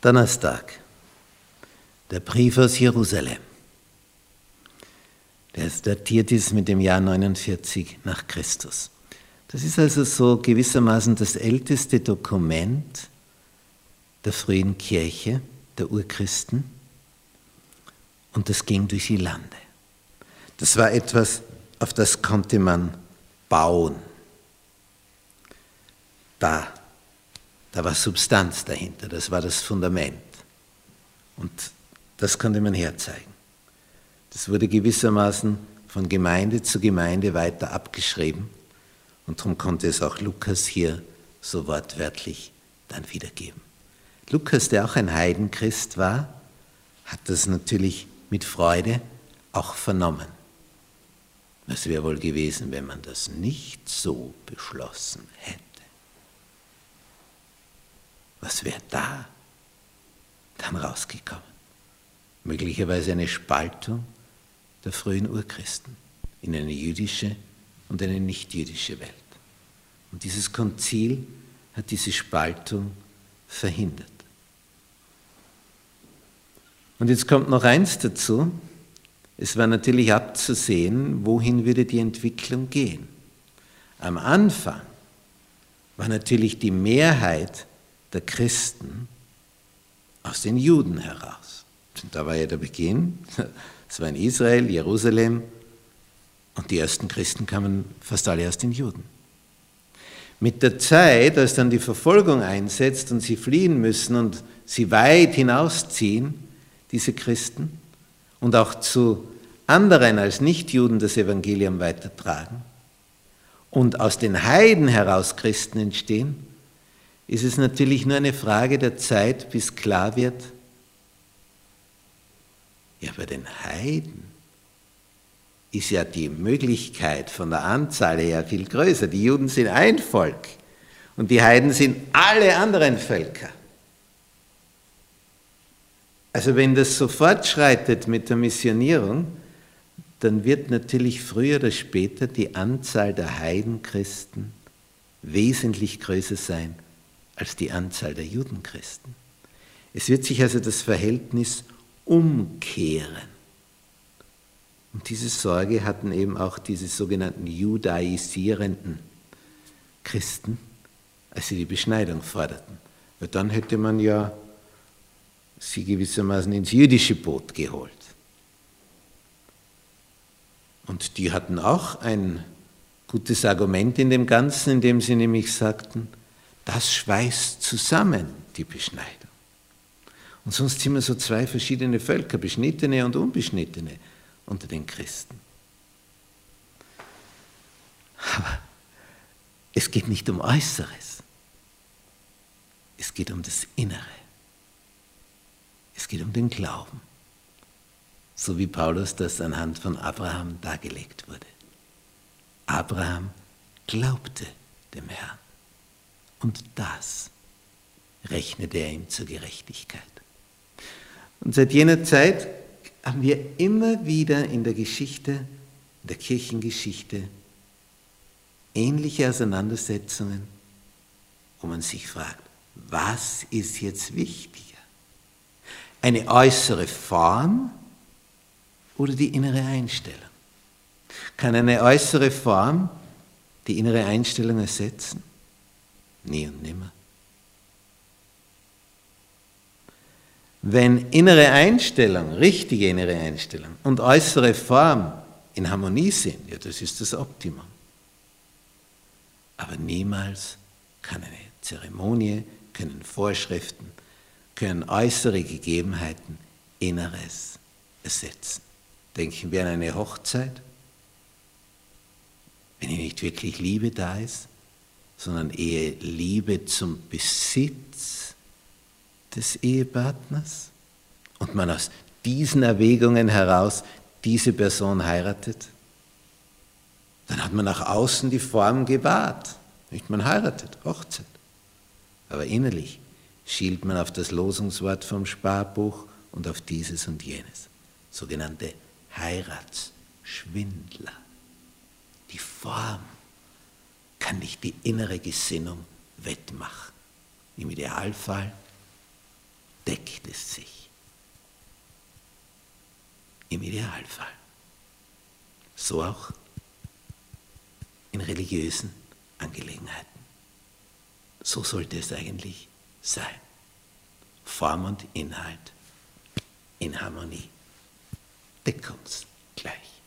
Donnerstag, der Brief aus Jerusalem. Der datiert ist mit dem Jahr 49 nach Christus. Das ist also so gewissermaßen das älteste Dokument der frühen Kirche, der Urchristen. Und das ging durch die Lande. Das war etwas, auf das konnte man bauen. Da da war Substanz dahinter, das war das Fundament. Und das konnte man herzeigen. Das wurde gewissermaßen von Gemeinde zu Gemeinde weiter abgeschrieben und darum konnte es auch Lukas hier so wortwörtlich dann wiedergeben. Lukas, der auch ein Heidenchrist war, hat das natürlich mit Freude auch vernommen. Was wäre wohl gewesen, wenn man das nicht so beschlossen hätte? Was wäre da dann rausgekommen? Möglicherweise eine Spaltung der frühen Urchristen in eine jüdische und eine nichtjüdische Welt. Und dieses Konzil hat diese Spaltung verhindert. Und jetzt kommt noch eins dazu. Es war natürlich abzusehen, wohin würde die Entwicklung gehen. Am Anfang war natürlich die Mehrheit der Christen aus den Juden heraus. Und da war ja der Beginn. Es war in Israel, Jerusalem und die ersten Christen kamen fast alle aus den Juden. Mit der Zeit, als dann die Verfolgung einsetzt und sie fliehen müssen und sie weit hinausziehen, diese Christen, und auch zu anderen als Nichtjuden das Evangelium weitertragen und aus den Heiden heraus Christen entstehen, ist es natürlich nur eine Frage der Zeit, bis klar wird, ja, bei den Heiden ist ja die Möglichkeit von der Anzahl her viel größer. Die Juden sind ein Volk und die Heiden sind alle anderen Völker. Also wenn das so fortschreitet mit der Missionierung, dann wird natürlich früher oder später die Anzahl der Heidenchristen wesentlich größer sein als die Anzahl der Judenchristen. Es wird sich also das Verhältnis umkehren. Und diese Sorge hatten eben auch diese sogenannten judaisierenden Christen, als sie die Beschneidung forderten. Weil dann hätte man ja sie gewissermaßen ins jüdische Boot geholt. Und die hatten auch ein gutes Argument in dem Ganzen, indem sie nämlich sagten, das schweißt zusammen die Beschneidung. Und sonst sind wir so zwei verschiedene Völker, Beschnittene und Unbeschnittene unter den Christen. Aber es geht nicht um Äußeres. Es geht um das Innere. Es geht um den Glauben. So wie Paulus das anhand von Abraham dargelegt wurde. Abraham glaubte dem Herrn. Und das rechnete er ihm zur Gerechtigkeit. Und seit jener Zeit haben wir immer wieder in der Geschichte, in der Kirchengeschichte, ähnliche Auseinandersetzungen, wo man sich fragt, was ist jetzt wichtiger? Eine äußere Form oder die innere Einstellung? Kann eine äußere Form die innere Einstellung ersetzen? Nie und nimmer. Wenn innere Einstellung, richtige innere Einstellung und äußere Form in Harmonie sind, ja, das ist das Optimum. Aber niemals kann eine Zeremonie, können Vorschriften, können äußere Gegebenheiten Inneres ersetzen. Denken wir an eine Hochzeit. Wenn hier nicht wirklich Liebe da ist, sondern eher Liebe zum Besitz des Ehepartners und man aus diesen Erwägungen heraus diese Person heiratet, dann hat man nach außen die Form gewahrt. Nicht man heiratet, Hochzeit. Aber innerlich schielt man auf das Losungswort vom Sparbuch und auf dieses und jenes. Sogenannte Heiratsschwindler. Die Form kann nicht die innere Gesinnung wettmachen. Im Idealfall deckt es sich. Im Idealfall. So auch in religiösen Angelegenheiten. So sollte es eigentlich sein. Form und Inhalt in Harmonie. Deckungsgleichheit.